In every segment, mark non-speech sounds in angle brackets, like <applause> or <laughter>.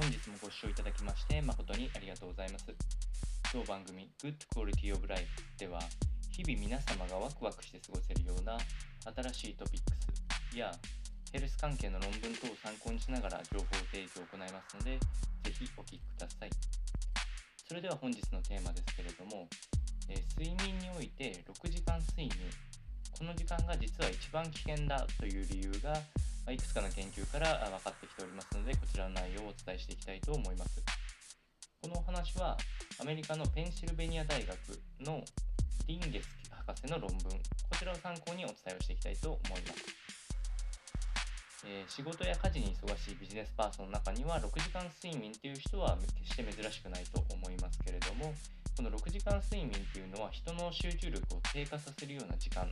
本日もご視聴いただきまして誠にありがとうございます。当番組 Good Quality of Life では日々皆様がワクワクして過ごせるような新しいトピックスやヘルス関係の論文等を参考にしながら情報提供を行いますのでぜひお聞きください。それでは本日のテーマですけれども、えー睡眠において6時間睡眠。この時間が実は一番危険だという理由がいくつかの研究から分かってきておりますのでこちらの内容をお伝えしていきたいと思います。このお話はアメリカのペンシルベニア大学のリンゲス博士の論文こちらを参考にお伝えをしていきたいと思います。えー仕事や家事に忙しいビジネスパーソンの中には6時間睡眠っていう人は決して珍しくないと思いますけれどもこの6時間睡眠っていうのは人の集中力を低下させるような時間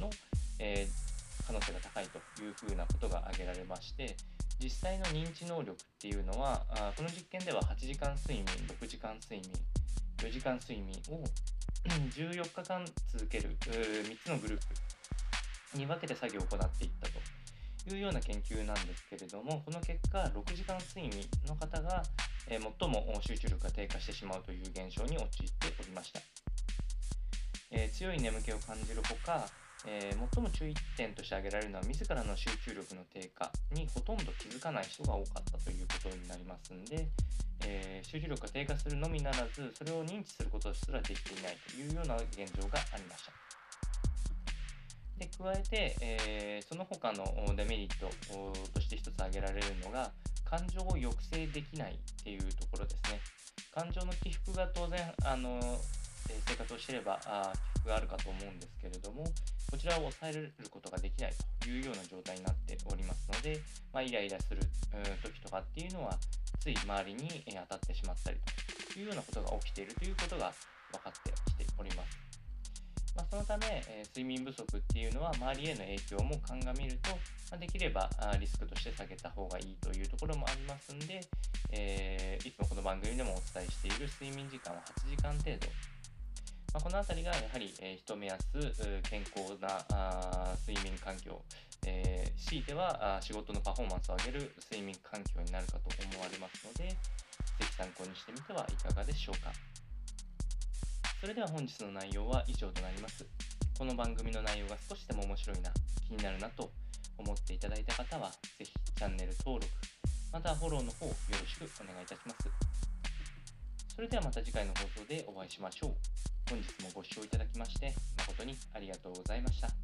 の、えー可能性が高いというふうなことが挙げられまして実際の認知能力っていうのはあこの実験では8時間睡眠6時間睡眠4時間睡眠を <coughs> 14日間続ける3つのグループに分けて作業を行っていったというような研究なんですけれどもこの結果6時間睡眠の方が、え最も集中力が低下してしまうという現象に陥っておりました、えー強い眠気を感じるほか、えー最も注意点として挙げられるのは自らの集中力の低下にほとんど気づかない人が多かったということになりますんで、えー集中力が低下するのみならずそれを認知することすらできていないというような現状がありました。で加えて、えーその他のデメリットとして一つ挙げられるのが感情を抑制できないっていうところですね。感情の起伏が当然あの、え生活をしていればあ起があるかと思うんですけれどもこちらを抑えることができないというような状態になっておりますので、まあ、イライラする時とかっていうのはつい周りに当たってしまったりというようなことが起きているということが分かってきております。まあ、そのため、え睡眠不足っていうのは周りへの影響も鑑みると、まできればあリスクとして下げた方がいいというところもありますんで、えーいつもこの番組でもお伝えしている睡眠時間は8時間程度、まあ、この辺りがやはり、えー一目安健康なあ睡眠環境、えー強いてはあ仕事のパフォーマンスを上げる睡眠環境になるかと思われますのでぜひ参考にしてみてはいかがでしょうか。それでは本日の内容は以上となります。この番組の内容が少しでも面白いな気になるなと思っていただいた方はぜひチャンネル登録またフォローの方よろしくお願いいたします。それではまた次回の放送でお会いしましょう。本日もご視聴いただきまして誠にありがとうございました。